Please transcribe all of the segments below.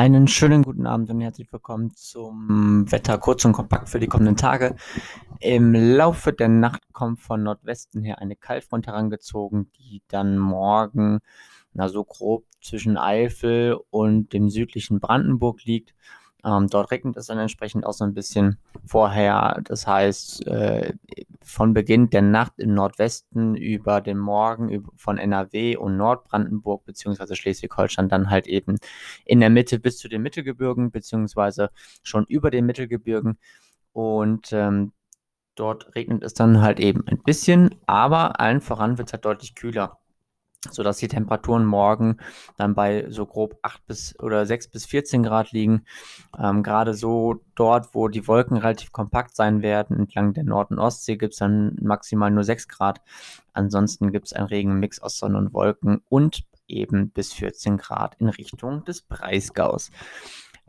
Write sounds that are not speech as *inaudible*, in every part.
Einen schönen guten Abend und herzlich willkommen zum Wetter kurz und kompakt für die kommenden Tage. Im Laufe der Nacht kommt von Nordwesten her eine Kaltfront herangezogen, die dann morgen na so grob zwischen Eifel und dem südlichen Brandenburg liegt. Ähm, dort regnet es dann entsprechend auch so ein bisschen vorher. Das heißt, äh, von Beginn der Nacht im Nordwesten über den Morgen von NRW und Nordbrandenburg bzw. Schleswig-Holstein dann halt eben in der Mitte bis zu den Mittelgebirgen bzw. schon über den Mittelgebirgen. Und ähm, dort regnet es dann halt eben ein bisschen, aber allen voran wird es halt deutlich kühler sodass die Temperaturen morgen dann bei so grob 8 bis oder 6 bis 14 Grad liegen. Ähm, Gerade so dort, wo die Wolken relativ kompakt sein werden, entlang der Nord- und Ostsee gibt es dann maximal nur 6 Grad. Ansonsten gibt es einen regen Mix aus Sonne und Wolken und eben bis 14 Grad in Richtung des Breisgaus.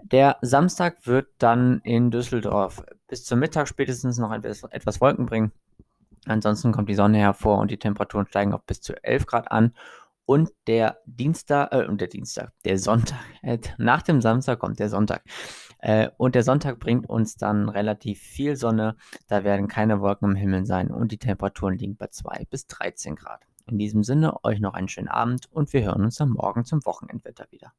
Der Samstag wird dann in Düsseldorf bis zum Mittag spätestens noch etwas, etwas Wolken bringen. Ansonsten kommt die Sonne hervor und die Temperaturen steigen auf bis zu 11 Grad an. Und der Dienstag, äh, der Dienstag, der Sonntag, *laughs* äh, nach dem Samstag kommt der Sonntag. Äh, und der Sonntag bringt uns dann relativ viel Sonne. Da werden keine Wolken im Himmel sein und die Temperaturen liegen bei 2 bis 13 Grad. In diesem Sinne, euch noch einen schönen Abend und wir hören uns dann morgen zum Wochenendwetter wieder.